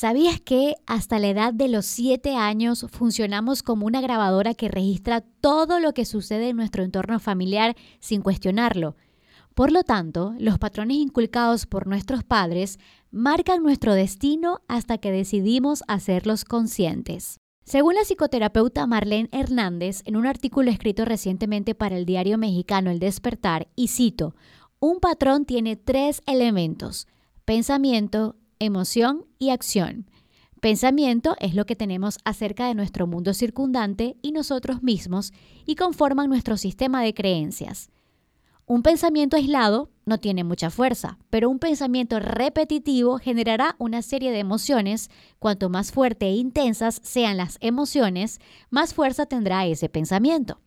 ¿Sabías que hasta la edad de los 7 años funcionamos como una grabadora que registra todo lo que sucede en nuestro entorno familiar sin cuestionarlo? Por lo tanto, los patrones inculcados por nuestros padres marcan nuestro destino hasta que decidimos hacerlos conscientes. Según la psicoterapeuta Marlene Hernández, en un artículo escrito recientemente para el diario mexicano El Despertar, y cito, un patrón tiene tres elementos, pensamiento, emoción y acción. Pensamiento es lo que tenemos acerca de nuestro mundo circundante y nosotros mismos y conforman nuestro sistema de creencias. Un pensamiento aislado no tiene mucha fuerza, pero un pensamiento repetitivo generará una serie de emociones. Cuanto más fuerte e intensas sean las emociones, más fuerza tendrá ese pensamiento.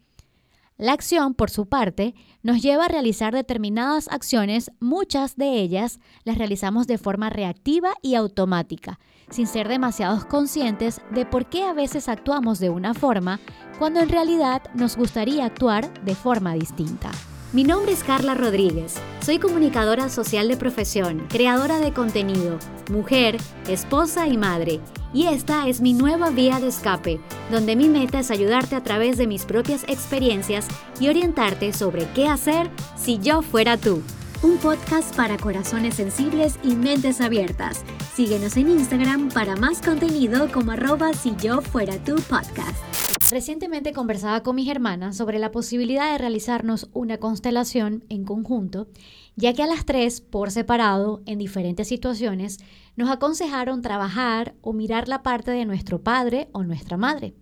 La acción, por su parte, nos lleva a realizar determinadas acciones, muchas de ellas las realizamos de forma reactiva y automática, sin ser demasiados conscientes de por qué a veces actuamos de una forma cuando en realidad nos gustaría actuar de forma distinta. Mi nombre es Carla Rodríguez. Soy comunicadora social de profesión, creadora de contenido, mujer, esposa y madre. Y esta es mi nueva vía de escape, donde mi meta es ayudarte a través de mis propias experiencias y orientarte sobre qué hacer si yo fuera tú. Un podcast para corazones sensibles y mentes abiertas. Síguenos en Instagram para más contenido como arroba si yo fuera tu podcast. Recientemente conversaba con mis hermanas sobre la posibilidad de realizarnos una constelación en conjunto, ya que a las tres, por separado, en diferentes situaciones, nos aconsejaron trabajar o mirar la parte de nuestro padre o nuestra madre,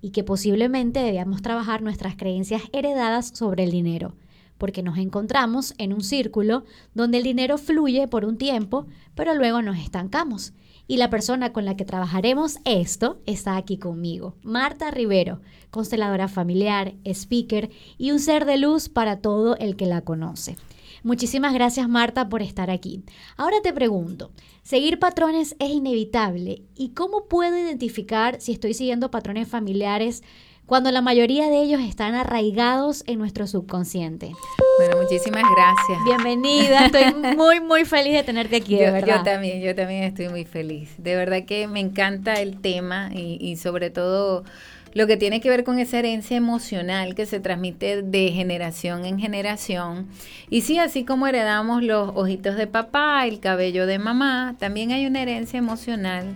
y que posiblemente debíamos trabajar nuestras creencias heredadas sobre el dinero, porque nos encontramos en un círculo donde el dinero fluye por un tiempo, pero luego nos estancamos y la persona con la que trabajaremos esto está aquí conmigo, Marta Rivero, consteladora familiar, speaker y un ser de luz para todo el que la conoce. Muchísimas gracias Marta por estar aquí. Ahora te pregunto, ¿seguir patrones es inevitable? ¿Y cómo puedo identificar si estoy siguiendo patrones familiares cuando la mayoría de ellos están arraigados en nuestro subconsciente. Bueno, muchísimas gracias. Bienvenida, estoy muy, muy feliz de tenerte aquí, de yo, verdad. Yo también, yo también estoy muy feliz. De verdad que me encanta el tema y, y sobre todo lo que tiene que ver con esa herencia emocional que se transmite de generación en generación. Y sí, así como heredamos los ojitos de papá, el cabello de mamá, también hay una herencia emocional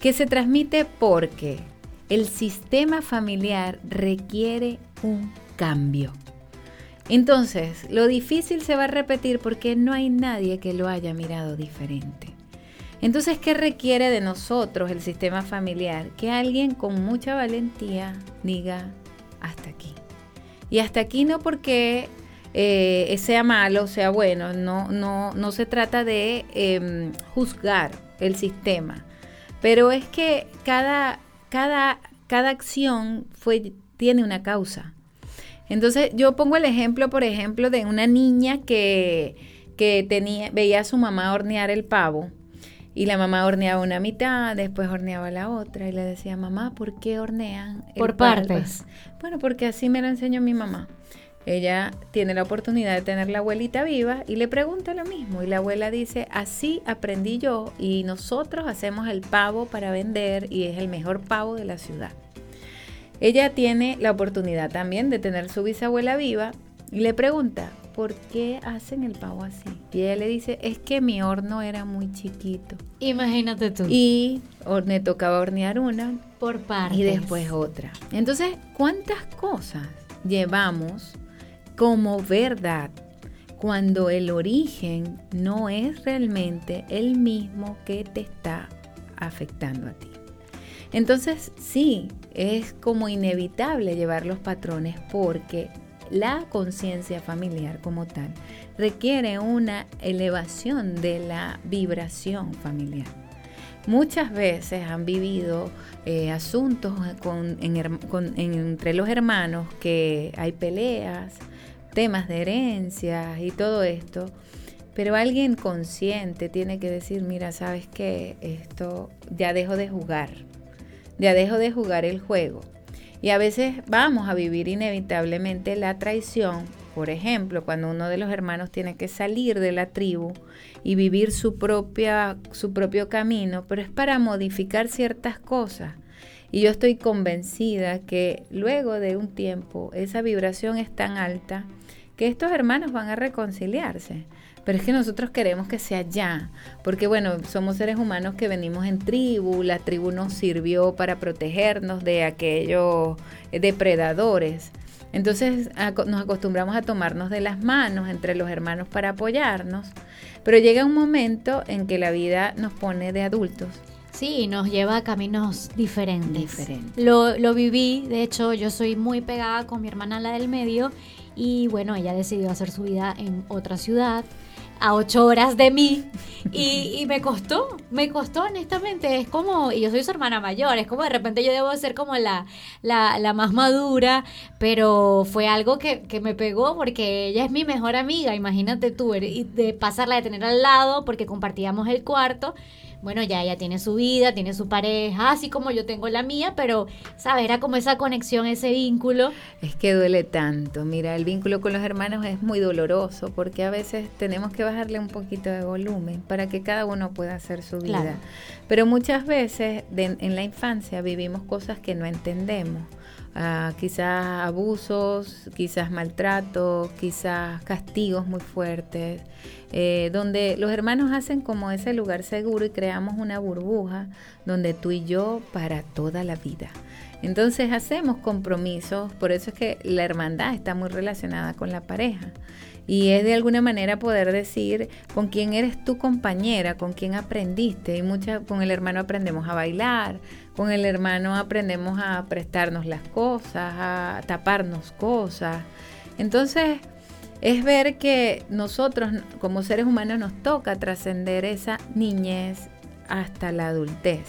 que se transmite porque el sistema familiar requiere un cambio. Entonces, lo difícil se va a repetir porque no hay nadie que lo haya mirado diferente. Entonces, ¿qué requiere de nosotros el sistema familiar? Que alguien con mucha valentía diga hasta aquí. Y hasta aquí no porque eh, sea malo, sea bueno, no, no, no se trata de em, juzgar el sistema, pero es que cada cada, cada acción fue, tiene una causa. Entonces yo pongo el ejemplo, por ejemplo, de una niña que, que tenía, veía a su mamá hornear el pavo y la mamá horneaba una mitad, después horneaba la otra y le decía, mamá, ¿por qué hornean? Por partes. Bueno, porque así me lo enseñó mi mamá. Ella tiene la oportunidad de tener la abuelita viva y le pregunta lo mismo. Y la abuela dice, así aprendí yo y nosotros hacemos el pavo para vender y es el mejor pavo de la ciudad. Ella tiene la oportunidad también de tener su bisabuela viva y le pregunta, ¿por qué hacen el pavo así? Y ella le dice, es que mi horno era muy chiquito. Imagínate tú. Y me tocaba hornear una. Por partes. Y después otra. Entonces, ¿cuántas cosas llevamos como verdad cuando el origen no es realmente el mismo que te está afectando a ti. Entonces sí, es como inevitable llevar los patrones porque la conciencia familiar como tal requiere una elevación de la vibración familiar. Muchas veces han vivido eh, asuntos entre los hermanos que hay peleas, temas de herencias y todo esto. Pero alguien consciente tiene que decir, mira, sabes que esto ya dejo de jugar, ya dejo de jugar el juego. Y a veces vamos a vivir inevitablemente la traición por ejemplo, cuando uno de los hermanos tiene que salir de la tribu y vivir su, propia, su propio camino, pero es para modificar ciertas cosas. Y yo estoy convencida que luego de un tiempo esa vibración es tan alta que estos hermanos van a reconciliarse. Pero es que nosotros queremos que sea ya, porque bueno, somos seres humanos que venimos en tribu, la tribu nos sirvió para protegernos de aquellos depredadores. Entonces nos acostumbramos a tomarnos de las manos entre los hermanos para apoyarnos, pero llega un momento en que la vida nos pone de adultos. Sí, nos lleva a caminos diferentes. Lo, lo viví, de hecho yo soy muy pegada con mi hermana la del medio y bueno, ella decidió hacer su vida en otra ciudad a ocho horas de mí y, me costó, me costó honestamente, es como, y yo soy su hermana mayor, es como de repente yo debo ser como la, la, más madura, pero fue algo que, que, me pegó porque ella es mi mejor amiga, imagínate tú, y de pasarla de tener al lado porque compartíamos el cuarto bueno, ya ella tiene su vida, tiene su pareja, así como yo tengo la mía, pero, ¿sabes? Era como esa conexión, ese vínculo. Es que duele tanto. Mira, el vínculo con los hermanos es muy doloroso porque a veces tenemos que bajarle un poquito de volumen para que cada uno pueda hacer su vida. Pero muchas veces en la infancia vivimos cosas que no entendemos. Ah, quizás abusos, quizás maltratos, quizás castigos muy fuertes. Eh, donde los hermanos hacen como ese lugar seguro y creamos una burbuja donde tú y yo para toda la vida. Entonces hacemos compromisos, por eso es que la hermandad está muy relacionada con la pareja. Y es de alguna manera poder decir con quién eres tu compañera, con quién aprendiste. Y mucha, con el hermano aprendemos a bailar, con el hermano aprendemos a prestarnos las cosas, a taparnos cosas. Entonces, es ver que nosotros como seres humanos nos toca trascender esa niñez hasta la adultez.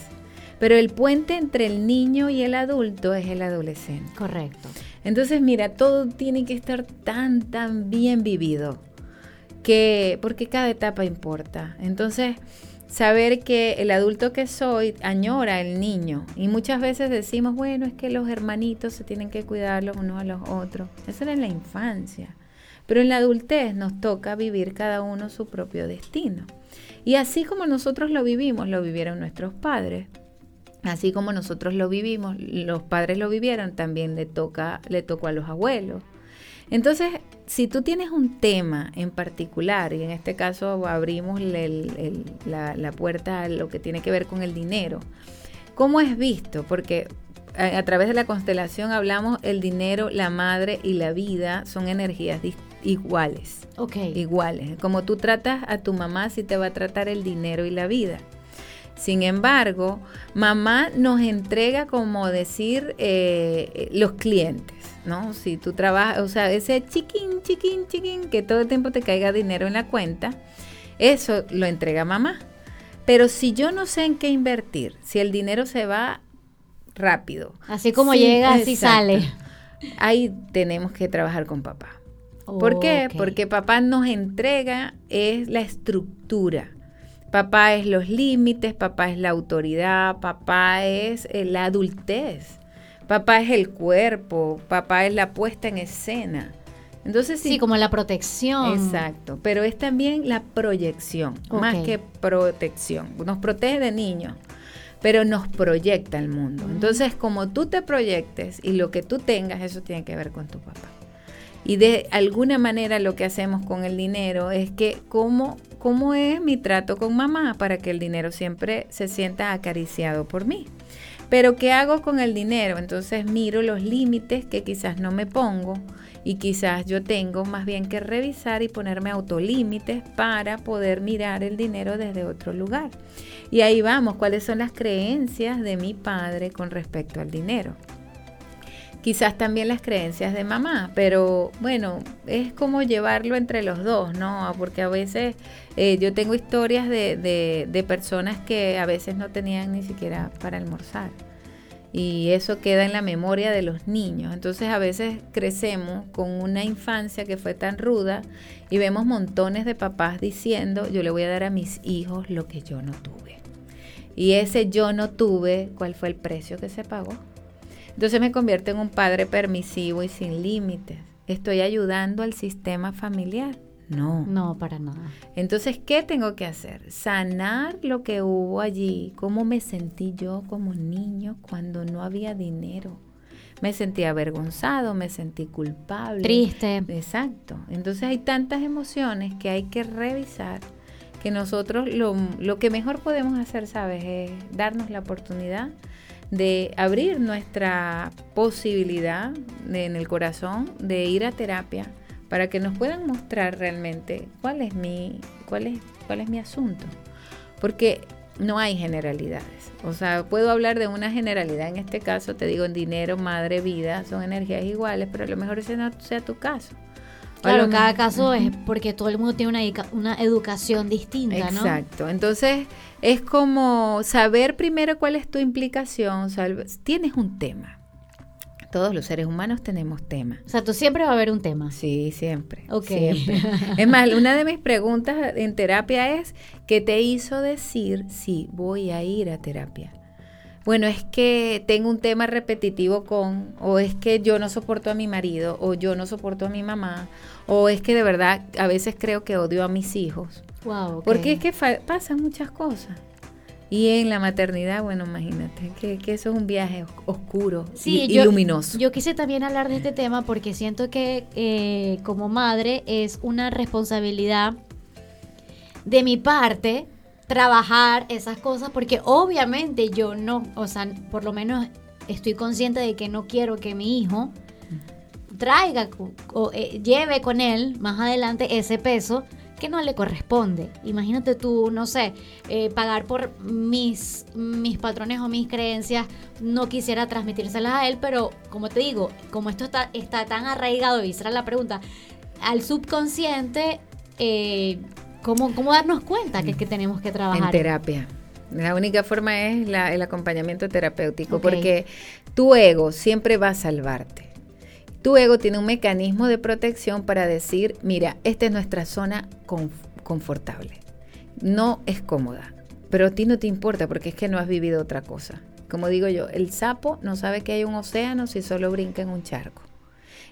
Pero el puente entre el niño y el adulto es el adolescente. Correcto. Entonces, mira, todo tiene que estar tan, tan bien vivido, que, porque cada etapa importa. Entonces, saber que el adulto que soy añora el niño. Y muchas veces decimos, bueno, es que los hermanitos se tienen que cuidar los unos a los otros. Eso era en la infancia. Pero en la adultez nos toca vivir cada uno su propio destino. Y así como nosotros lo vivimos, lo vivieron nuestros padres. Así como nosotros lo vivimos, los padres lo vivieron, también le toca, le tocó a los abuelos. Entonces, si tú tienes un tema en particular, y en este caso abrimos la, la, puerta a lo que tiene que ver con el dinero, ¿cómo es visto? Porque a, través de la constelación hablamos el dinero, la madre y la vida son energías iguales. Ok. Iguales. Como tú tratas a tu mamá, si te va a tratar el dinero y la vida. Sin embargo, mamá nos entrega, como decir, eh, los clientes, ¿no? Si tú trabajas, o sea, ese chiquín, chiquín, chiquín, que todo el tiempo te caiga dinero en la cuenta, eso lo entrega mamá. Pero si yo no sé en qué invertir, si el dinero se va rápido. Así como llega, así sale. Ahí tenemos que trabajar con papá. ¿Por qué? Porque papá nos entrega es la estructura. Papá es los límites, papá es la autoridad, papá es eh, la adultez, papá es el cuerpo, papá es la puesta en escena. Entonces sí, como la protección. Exacto, pero es también la proyección, más que protección. Nos protege de niños, pero nos proyecta al mundo. Entonces, como tú te proyectes y lo que tú tengas, eso tiene que ver con tu papá. Y de alguna manera lo que hacemos con el dinero es que cómo, cómo es mi trato con mamá para que el dinero siempre se sienta acariciado por mí. Pero ¿qué hago con el dinero? Entonces miro los límites que quizás no me pongo y quizás yo tengo más bien que revisar y ponerme autolímites para poder mirar el dinero desde otro lugar. Y ahí vamos, cuáles son las creencias de mi padre con respecto al dinero quizás también las creencias de mamá, pero bueno, es como llevarlo entre los dos, ¿no? Porque a veces eh, yo tengo historias de, de, personas que a veces no tenían ni siquiera para almorzar. Y eso queda en la memoria de los niños. Entonces a veces crecemos con una infancia que fue tan ruda y vemos montones de papás diciendo, yo le voy a dar a mis hijos lo que yo no tuve. Y ese yo no tuve, ¿cuál fue el precio que se pagó? Entonces me convierte en un padre permisivo y sin límites. estoy ayudando al sistema familiar. No. No, para nada. Entonces, ¿qué tengo que hacer? Sanar lo que hubo allí, cómo me sentí yo como niño cuando no había dinero. Me sentí avergonzado, me sentí culpable. Triste. Exacto. Entonces hay tantas emociones que hay que revisar que nosotros lo, lo que mejor podemos hacer, ¿sabes? Es darnos la oportunidad de abrir nuestra posibilidad en el corazón de ir a terapia para que nos puedan mostrar realmente cuál es mi, cuál es, cuál es mi asunto. Porque no hay generalidades. O sea, puedo hablar de una generalidad en este caso, te digo, en dinero, madre, vida, son energías iguales, pero a lo mejor ese no sea tu caso. Claro, cada caso es porque todo el mundo tiene una, una educación distinta, ¿no? Exacto. Entonces, es como saber primero cuál es tu implicación. tienes un tema. Todos los seres humanos tenemos temas. O sea, tú siempre va a haber un tema. Sí, siempre. Ok. Siempre. es más, una de mis preguntas en terapia es, ¿qué te hizo decir si voy a ir a terapia? Bueno, es que tengo un tema repetitivo con, o es que yo no soporto a mi marido, o yo no soporto a mi mamá, o es que de verdad a veces creo que odio a mis hijos. Wow. Porque es que pasan muchas cosas. Y en la maternidad, bueno, imagínate, que, eso es un viaje oscuro y, luminoso. Yo quise también hablar de este tema porque siento que eh, como madre es una responsabilidad de mi parte trabajar esas cosas porque obviamente yo no, o sea, por lo menos estoy consciente de que no quiero que mi hijo traiga o, eh, lleve con él más adelante ese peso que no le corresponde. Imagínate tú, no sé, eh, pagar por mis, mis patrones o mis creencias, no quisiera transmitírselas a él, pero como te digo, como esto está, está tan arraigado, y será la pregunta, al subconsciente, eh, ¿cómo, ¿cómo, darnos cuenta que, que, tenemos que trabajar? En terapia. La única forma es el acompañamiento terapéutico, porque tu ego siempre va a salvarte. Tu ego tiene un mecanismo de protección para decir, mira, esta es nuestra zona confortable. No es cómoda, pero a ti no te importa porque es que no has vivido otra cosa. Como digo yo, el sapo no sabe que hay un océano si solo brinca en un charco.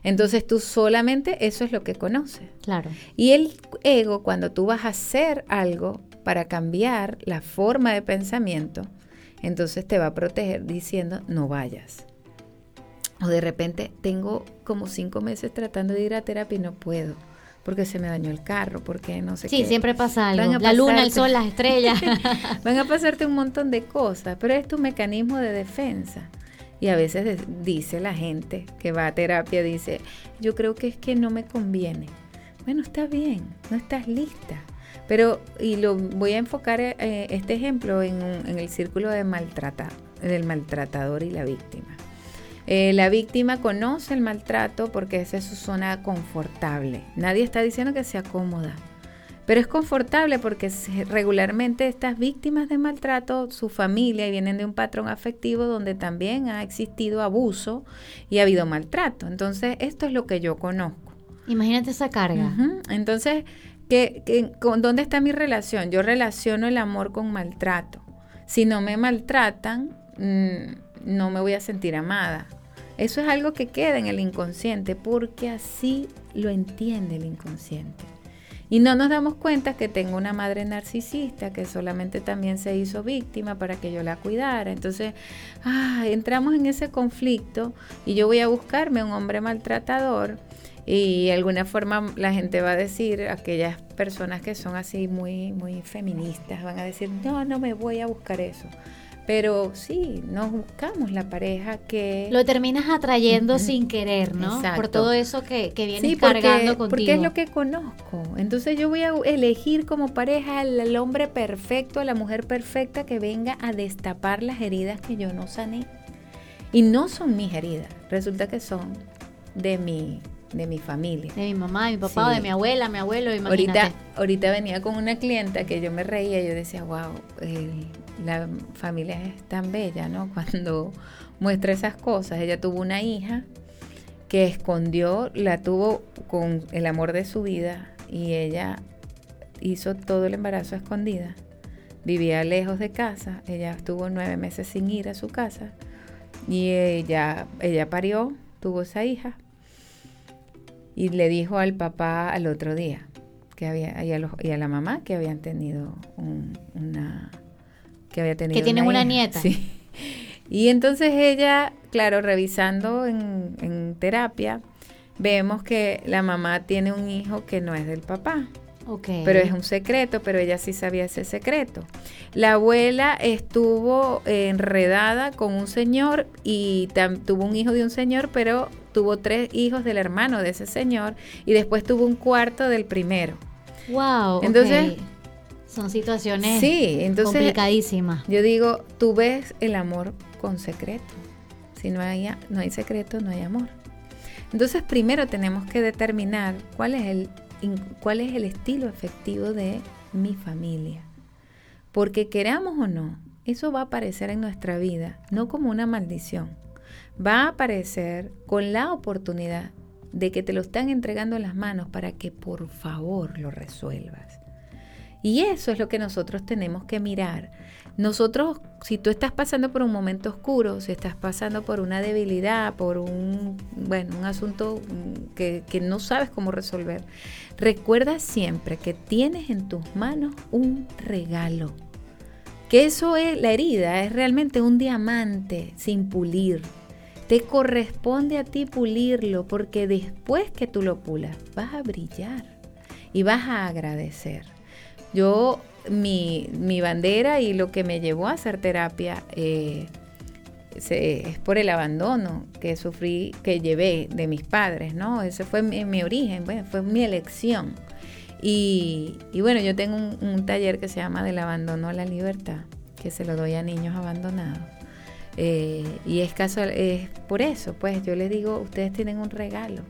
Entonces tú solamente eso es lo que conoces. Claro. Y el ego, cuando tú vas a hacer algo para cambiar la forma de pensamiento, entonces te va a proteger diciendo no vayas. O de repente tengo como cinco meses tratando de ir a terapia y no puedo porque se me dañó el carro, porque no sé sí, qué. Sí, siempre pasa algo. La luna, el sol, las estrellas. Van a pasarte un montón de cosas, pero es tu mecanismo de defensa. Y a veces dice la gente que va a terapia, dice, yo creo que es que no me conviene. Bueno, está bien, no estás lista. Pero, y lo voy a enfocar eh, este ejemplo en, en el círculo de maltrata, del maltratador y la víctima. Eh, la víctima conoce el maltrato porque esa es su zona confortable. Nadie está diciendo que sea cómoda, pero es confortable porque regularmente estas víctimas de maltrato, su familia vienen de un patrón afectivo donde también ha existido abuso y ha habido maltrato. Entonces, esto es lo que yo conozco. Imagínate esa carga. Entonces, ¿qué, con, ¿dónde está mi relación? Yo relaciono el amor con maltrato. Si no me maltratan, mm, no me voy a sentir amada. Eso es algo que queda en el inconsciente porque así lo entiende el inconsciente. Y no nos damos cuenta que tengo una madre narcisista que solamente también se hizo víctima para que yo la cuidara. Entonces, ah, entramos en ese conflicto y yo voy a buscarme un hombre maltratador y de alguna forma la gente va a decir, aquellas personas que son así muy, muy feministas, van a decir, no, no me voy a buscar eso. Pero sí, nos buscamos la pareja que... Lo terminas atrayendo sin querer, ¿no? Por todo eso que, que vienes cargando contigo. Porque es lo que conozco. Entonces yo voy a elegir como pareja al, hombre perfecto, a la mujer perfecta que venga a destapar las heridas que yo no sané. Y no son mis heridas, resulta que son de mi de mi familia. De mi mamá, de mi papá, de mi abuela, mi abuelo, imagínate. Ahorita, ahorita venía con una clienta que yo me reía, yo decía, wow, la familia es tan bella, ¿no? Cuando muestra esas cosas. Ella tuvo una hija que escondió, la tuvo con el amor de su vida y ella hizo todo el embarazo escondida. Vivía lejos de casa, ella estuvo nueve meses sin ir a su casa y ella, ella parió, tuvo esa hija y le dijo al papá al otro día que había y a, los, y a la mamá que habían tenido una que había tenido que tienen una, nieta. Sí. Y entonces ella claro revisando en, en terapia vemos que la mamá tiene un hijo que no es del papá. Pero es un secreto, pero ella sí sabía ese secreto. La abuela estuvo enredada con un señor y tuvo un hijo de un señor, pero tuvo tres hijos del hermano de ese señor y después tuvo un cuarto del primero. Wow. Entonces, son situaciones sí, entonces, complicadísimas. Yo digo, tú ves el amor con secreto. Si no hay, no hay secreto, no hay amor. Entonces, primero tenemos que determinar cuál es el cuál es el estilo efectivo de mi familia. Porque queramos o no, eso va a aparecer en nuestra vida, no como una maldición. Va a aparecer con la oportunidad de que te lo están entregando en las manos para que por favor lo resuelvas. Y eso es lo que nosotros tenemos que mirar. Nosotros, si tú estás pasando por un momento oscuro, si estás pasando por una debilidad, por un, bueno, un asunto que, que no sabes cómo resolver, recuerda siempre que tienes en tus manos un regalo. Que eso es, la herida es realmente un diamante sin pulir. Te corresponde a ti pulirlo porque después que tú lo pulas vas a brillar y vas a agradecer. Yo, mi, mi bandera y lo que me llevó a hacer terapia eh, es por el abandono que sufrí, que llevé de mis padres, ¿no? Ese fue mi, origen, fue mi elección. Y, bueno, yo tengo un, taller que se llama Del abandono a la libertad, que se lo doy a niños abandonados. Eh, y es, casual, es por eso, pues yo les digo, ustedes tienen un regalo.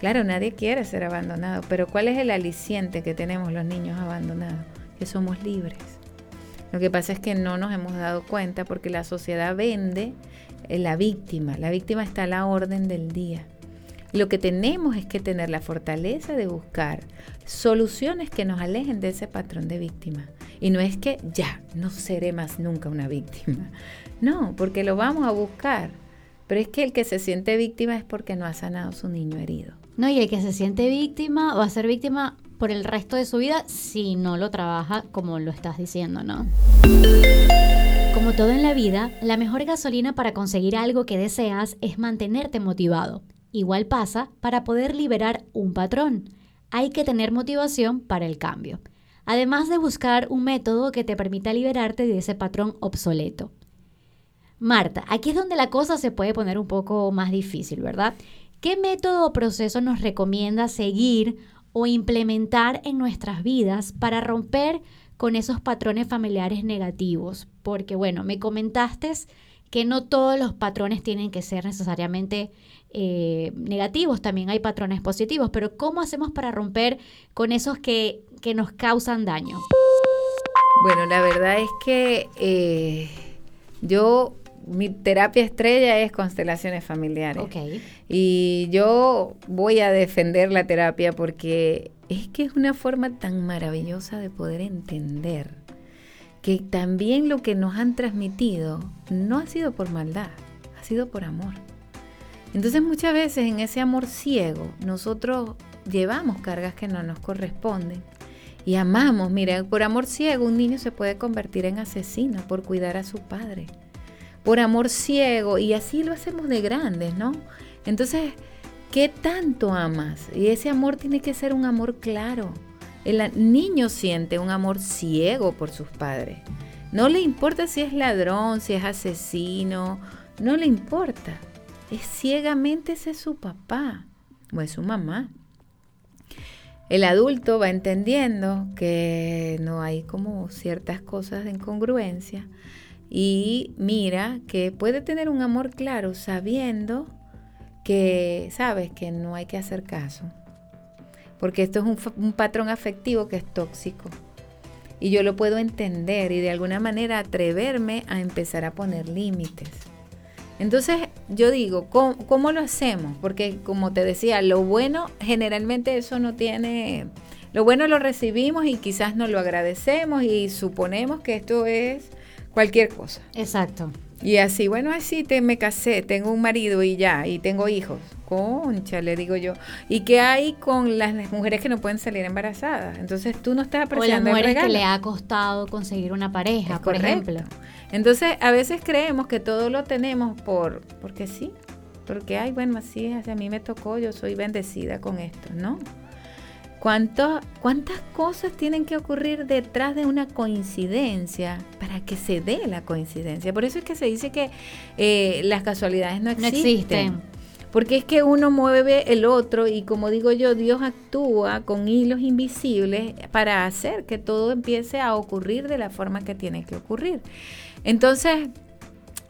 Claro, nadie quiere ser abandonado, pero ¿cuál es el aliciente que tenemos los niños abandonados? Que somos libres. Lo que pasa es que no nos hemos dado cuenta porque la sociedad vende eh, la víctima. La víctima está a la orden del día. Lo que tenemos es que tener la fortaleza de buscar soluciones que nos alejen de ese patrón de víctima. Y no es que ya, no seré más nunca una víctima. No, porque lo vamos a buscar. Pero es que el que se siente víctima es porque no ha sanado su niño herido. No, y el que se siente víctima va a ser víctima por el resto de su vida si no lo trabaja como lo estás diciendo, ¿no? Como todo en la vida, la mejor gasolina para conseguir algo que deseas es mantenerte motivado. Igual pasa para poder liberar un patrón. Hay que tener motivación para el cambio. Además de buscar un método que te permita liberarte de ese patrón obsoleto. Marta, aquí es donde la cosa se puede poner un poco más difícil, ¿verdad? ¿Qué método o proceso nos recomienda seguir o implementar en nuestras vidas para romper con esos patrones familiares negativos? Porque bueno, me comentaste que no todos los patrones tienen que ser necesariamente eh, negativos, también hay patrones positivos, pero ¿cómo hacemos para romper con esos que, que nos causan daño? Bueno, la verdad es que eh, yo mi terapia estrella es constelaciones familiares. Y yo voy a defender la terapia porque es que es una forma tan maravillosa de poder entender que también lo que nos han transmitido no ha sido por maldad, ha sido por amor. Entonces muchas veces en ese amor ciego nosotros llevamos cargas que no nos corresponden y amamos. Mira, por amor ciego un niño se puede convertir en asesino por cuidar a su padre por amor ciego y así lo hacemos de grandes, ¿no? Entonces, ¿qué tanto amas? Y ese amor tiene que ser un amor claro. El niño siente un amor ciego por sus padres. No le importa si es ladrón, si es asesino, no le importa. Es ciegamente ese es su papá o es su mamá. El adulto va entendiendo que no hay como ciertas cosas de incongruencia y mira que puede tener un amor claro sabiendo que sabes que no hay que hacer caso. Porque esto es un, patrón afectivo que es tóxico. Y yo lo puedo entender y de alguna manera atreverme a empezar a poner límites. Entonces yo digo, ¿cómo, ¿cómo, lo hacemos? Porque como te decía, lo bueno generalmente eso no tiene, lo bueno lo recibimos y quizás no lo agradecemos y suponemos que esto es cualquier cosa. Exacto. Y así, bueno, así te, me casé, tengo un marido y ya, y tengo hijos. concha, le digo yo. ¿Y qué hay con las mujeres que no pueden salir embarazadas? Entonces tú no estás apreciando o las mujeres que le ha costado conseguir una pareja, por ejemplo. Entonces a veces creemos que todo lo tenemos por porque sí, porque ay bueno así es, a mí me tocó, yo soy bendecida con esto, ¿no? ¿Cuántas cosas tienen que ocurrir detrás de una coincidencia para que se dé la coincidencia? Por eso es que se dice que eh, las casualidades no existen. No existen. Porque es que uno mueve el otro y como digo yo, Dios actúa con hilos invisibles para hacer que todo empiece a ocurrir de la forma que tiene que ocurrir. Entonces,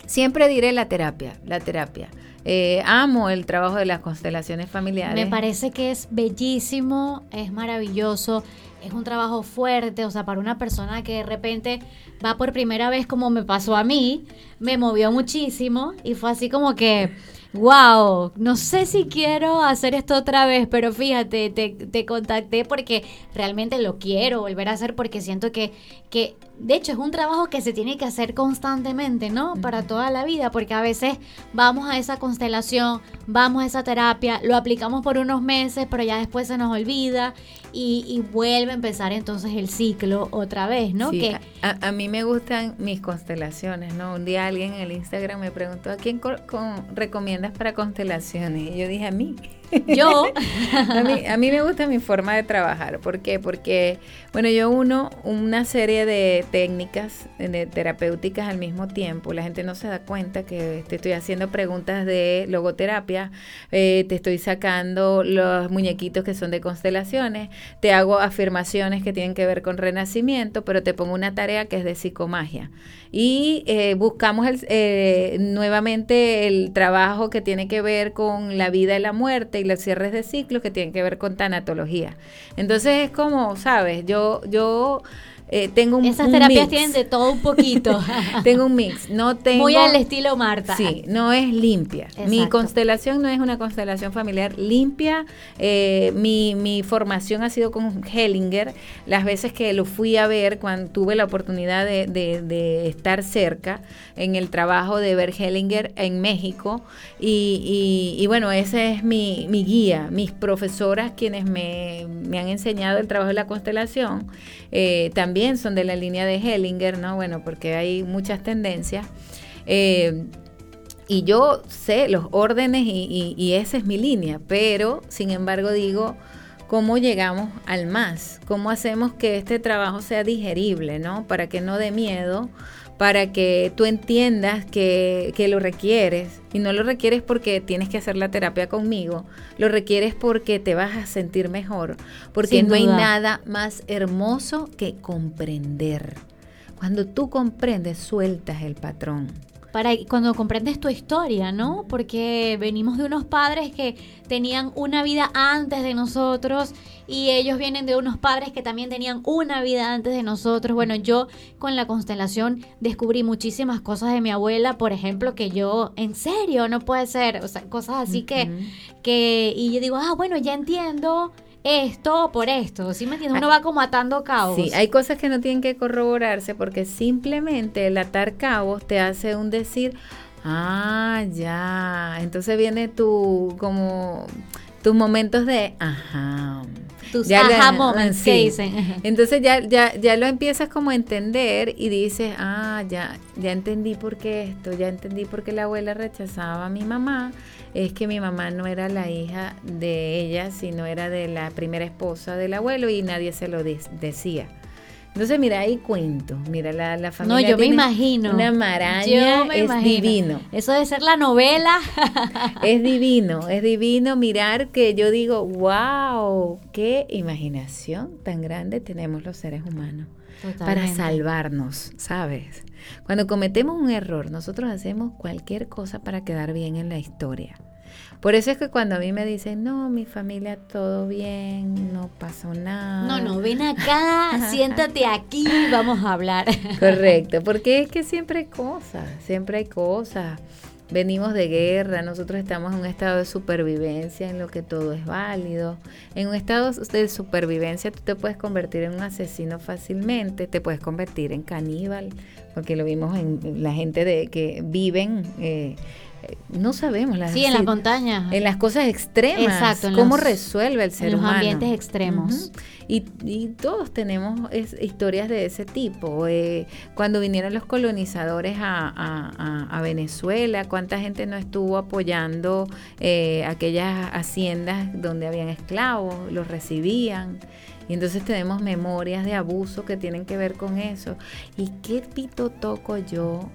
siempre diré la terapia, la terapia. Eh, amo el trabajo de las constelaciones familiares. Me parece que es bellísimo, es maravilloso, es un trabajo fuerte, o sea, para una persona que de repente va por primera vez como me pasó a mí, me movió muchísimo y fue así como que wow, no sé si quiero hacer esto otra vez, pero fíjate, te, te, contacté porque realmente lo quiero volver a hacer porque siento que, que, de hecho, es un trabajo que se tiene que hacer constantemente, ¿no? Para toda la vida, porque a veces vamos a esa constelación, vamos a esa terapia, lo aplicamos por unos meses, pero ya después se nos olvida y, vuelve a empezar entonces el ciclo otra vez, ¿no? que, a, mí me gustan mis constelaciones, ¿no? Un día alguien en el Instagram me preguntó, ¿a quién con, recomiendas para constelaciones? Y yo dije, a mí. Yo. a, mí, a mí me gusta mi forma de trabajar. ¿Por qué? Porque, bueno, yo uno una serie de técnicas de terapéuticas al mismo tiempo. La gente no se da cuenta que te estoy haciendo preguntas de logoterapia, eh, te estoy sacando los muñequitos que son de constelaciones, te hago afirmaciones que tienen que ver con renacimiento, pero te pongo una tarea que es de psicomagia. Y eh, buscamos el, eh, nuevamente el trabajo que tiene que ver con la vida y la muerte y los cierres de ciclos que tienen que ver con tanatología. Entonces es como, ¿sabes? Yo, yo eh, tengo un Esas terapias tienen de todo un poquito. tengo un mix. No tengo, Muy al estilo Marta. Sí, no es limpia. Mi constelación no es una constelación familiar limpia. Eh, mi, mi formación ha sido con Hellinger. Las veces que lo fui a ver, cuando tuve la oportunidad de, de, estar cerca en el trabajo de ver Hellinger en México. Y, y, bueno, ese es mi, mi guía. Mis profesoras, quienes me, me han enseñado el trabajo de la constelación, eh, también son de la línea de Hellinger, ¿no? Bueno, porque hay muchas tendencias. Eh, y yo sé los órdenes y, y, esa es mi línea, pero sin embargo digo, ¿cómo llegamos al más? ¿Cómo hacemos que este trabajo sea digerible, ¿no? Para que no dé miedo, para que tú entiendas que, lo requieres. Y no lo requieres porque tienes que hacer la terapia conmigo, lo requieres porque te vas a sentir mejor, porque no hay nada más hermoso que comprender. Cuando tú comprendes, sueltas el patrón para cuando comprendes tu historia, ¿no? Porque venimos de unos padres que tenían una vida antes de nosotros y ellos vienen de unos padres que también tenían una vida antes de nosotros. Bueno, yo con la constelación descubrí muchísimas cosas de mi abuela, por ejemplo, que yo, en serio, no puede ser, o sea, cosas así que, que, y yo digo, ah, bueno, ya entiendo esto por esto, ¿sí me entiendes? Uno ah, va como atando cabos. Sí, hay cosas que no tienen que corroborarse porque simplemente el atar cabos te hace un decir, ah, ya, entonces viene tu, como, tus momentos de, ajá. Tus ya ajá moments Entonces ya, ya, ya lo empiezas como a entender y dices, ah, ya, ya entendí por qué esto, ya entendí por qué la abuela rechazaba a mi mamá es que mi mamá no era la hija de ella, sino era de la primera esposa del abuelo y nadie se lo decía. Entonces, mira, ahí cuento. Mira, la, la familia. No, yo me imagino. Una maraña. es divino. Eso de ser la novela. es divino, es divino mirar que yo digo, wow, qué imaginación tan grande tenemos los seres humanos para salvarnos, ¿sabes? Cuando cometemos un error, nosotros hacemos cualquier cosa para quedar bien en la historia. Por eso es que cuando a mí me dicen, no, mi familia todo bien, no pasó nada. No, no, ven acá, siéntate aquí, vamos a hablar. Correcto, porque es que siempre hay cosas, siempre hay cosas venimos de guerra, nosotros estamos en un estado de supervivencia en lo que todo es válido. En un estado de supervivencia tú te puedes convertir en un asesino fácilmente, te puedes convertir en caníbal, porque lo vimos en la gente de que viven eh, no sabemos las sí en las montañas en las cosas extremas exacto cómo resuelve el ser en los humano. ambientes extremos. Y, todos tenemos historias de ese tipo eh, cuando vinieron los colonizadores a, Venezuela cuánta gente no estuvo apoyando eh, aquellas haciendas donde habían esclavos los recibían. Y entonces tenemos memorias de abuso que tienen que ver con eso. ¿Y qué pito toco yo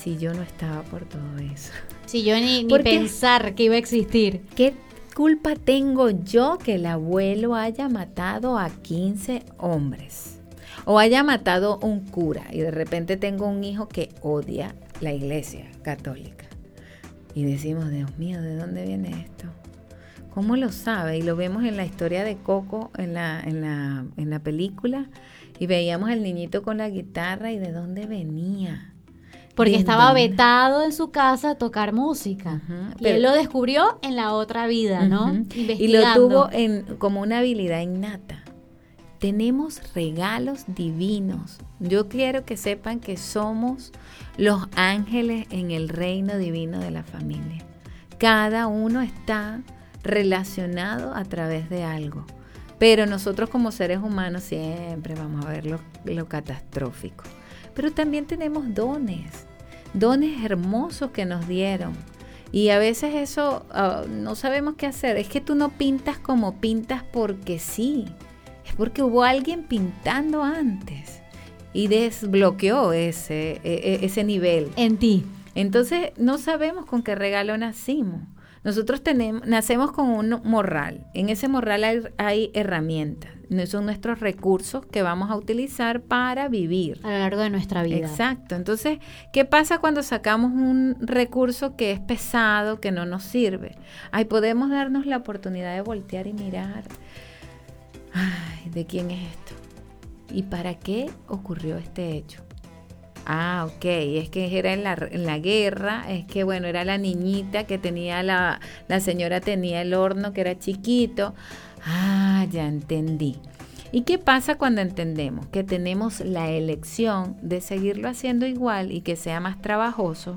si yo no estaba por todo eso? Si yo ni, ni pensar que iba a existir. ¿Qué culpa tengo yo que el abuelo haya matado a 15 hombres? O haya matado un cura y de repente tengo un hijo que odia la iglesia católica. Y decimos, Dios mío, ¿de dónde viene esto? ¿Cómo lo sabe? Y lo vemos en la historia de Coco, en la, en la, en la película, y veíamos al niñito con la guitarra y de dónde venía. Porque estaba vetado en su casa a tocar música. y él lo descubrió en la otra vida, ¿no? Y lo tuvo en, como una habilidad innata. Tenemos regalos divinos. Yo quiero que sepan que somos los ángeles en el reino divino de la familia. Cada uno está relacionado a través de algo. Pero nosotros como seres humanos siempre vamos a ver lo, catastrófico. Pero también tenemos dones, dones hermosos que nos dieron. Y a veces eso ah, no sabemos qué hacer. Es que tú no pintas como pintas porque sí. Es porque hubo alguien pintando antes y desbloqueó ese, e, e, ese nivel. En ti. Entonces no sabemos con qué regalo nacimos. Nosotros tenemos, nacemos con un morral. En ese morral hay, herramientas. Son nuestros recursos que vamos a utilizar para vivir. A lo largo de nuestra vida. Exacto. Entonces, ¿qué pasa cuando sacamos un recurso que es pesado, que no nos sirve? Ahí podemos darnos la oportunidad de voltear y mirar. Ay, ¿de quién es esto? ¿Y para qué ocurrió este hecho? Ah, ok, es que era en la, en la, guerra, es que bueno, era la niñita que tenía la, la señora tenía el horno que era chiquito. Ah, ya entendí. ¿Y qué pasa cuando entendemos que tenemos la elección de seguirlo haciendo igual y que sea más trabajoso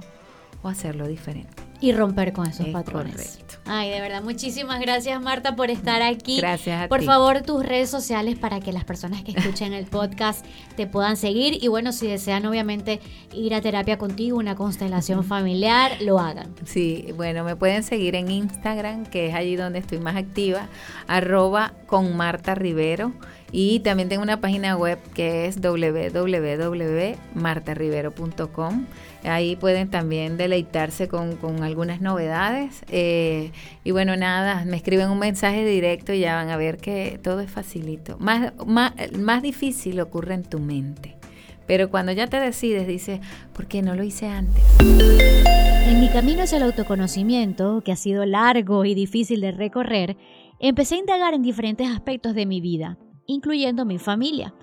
o hacerlo diferente? Y romper con esos patrones. Ay, de verdad, muchísimas gracias Marta por estar aquí. Gracias a Por favor, tus redes sociales para que las personas que escuchen el podcast te puedan seguir y bueno, si desean obviamente ir a terapia contigo, una constelación familiar, lo hagan. Sí, bueno, me pueden seguir en Instagram, que es allí donde estoy más activa, arroba con Marta Rivero. Y también tengo una página web que es www.martarrivero.com. Ahí pueden también deleitarse con, algunas novedades. Eh, y bueno, nada, me escriben un mensaje directo y ya van a ver que todo es facilito. Más, más, más difícil ocurre en tu mente. Pero cuando ya te decides, dices, ¿por qué no lo hice antes? En mi camino hacia el autoconocimiento, que ha sido largo y difícil de recorrer, empecé a indagar en diferentes aspectos de mi vida incluyendo mi familia.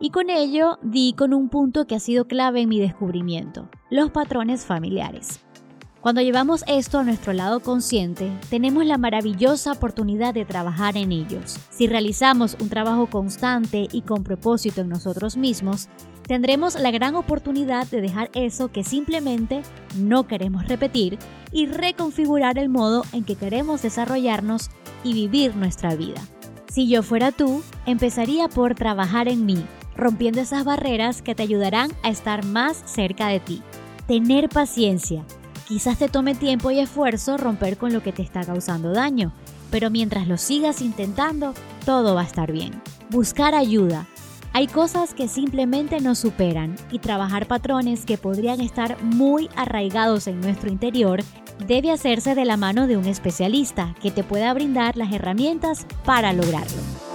Y con ello di con un punto que ha sido clave en mi descubrimiento, los patrones familiares. Cuando llevamos esto a nuestro lado consciente, tenemos la maravillosa oportunidad de trabajar en ellos. Si realizamos un trabajo constante y con propósito en nosotros mismos, tendremos la gran oportunidad de dejar eso que simplemente no queremos repetir y reconfigurar el modo en que queremos desarrollarnos y vivir nuestra vida. Si yo fuera tú, empezaría por trabajar en mí, rompiendo esas barreras que te ayudarán a estar más cerca de ti. Tener paciencia. Quizás te tome tiempo y esfuerzo romper con lo que te está causando daño, pero mientras lo sigas intentando, todo va a estar bien. Buscar ayuda. Hay cosas que simplemente nos superan y trabajar patrones que podrían estar muy arraigados en nuestro interior debe hacerse de la mano de un especialista que te pueda brindar las herramientas para lograrlo.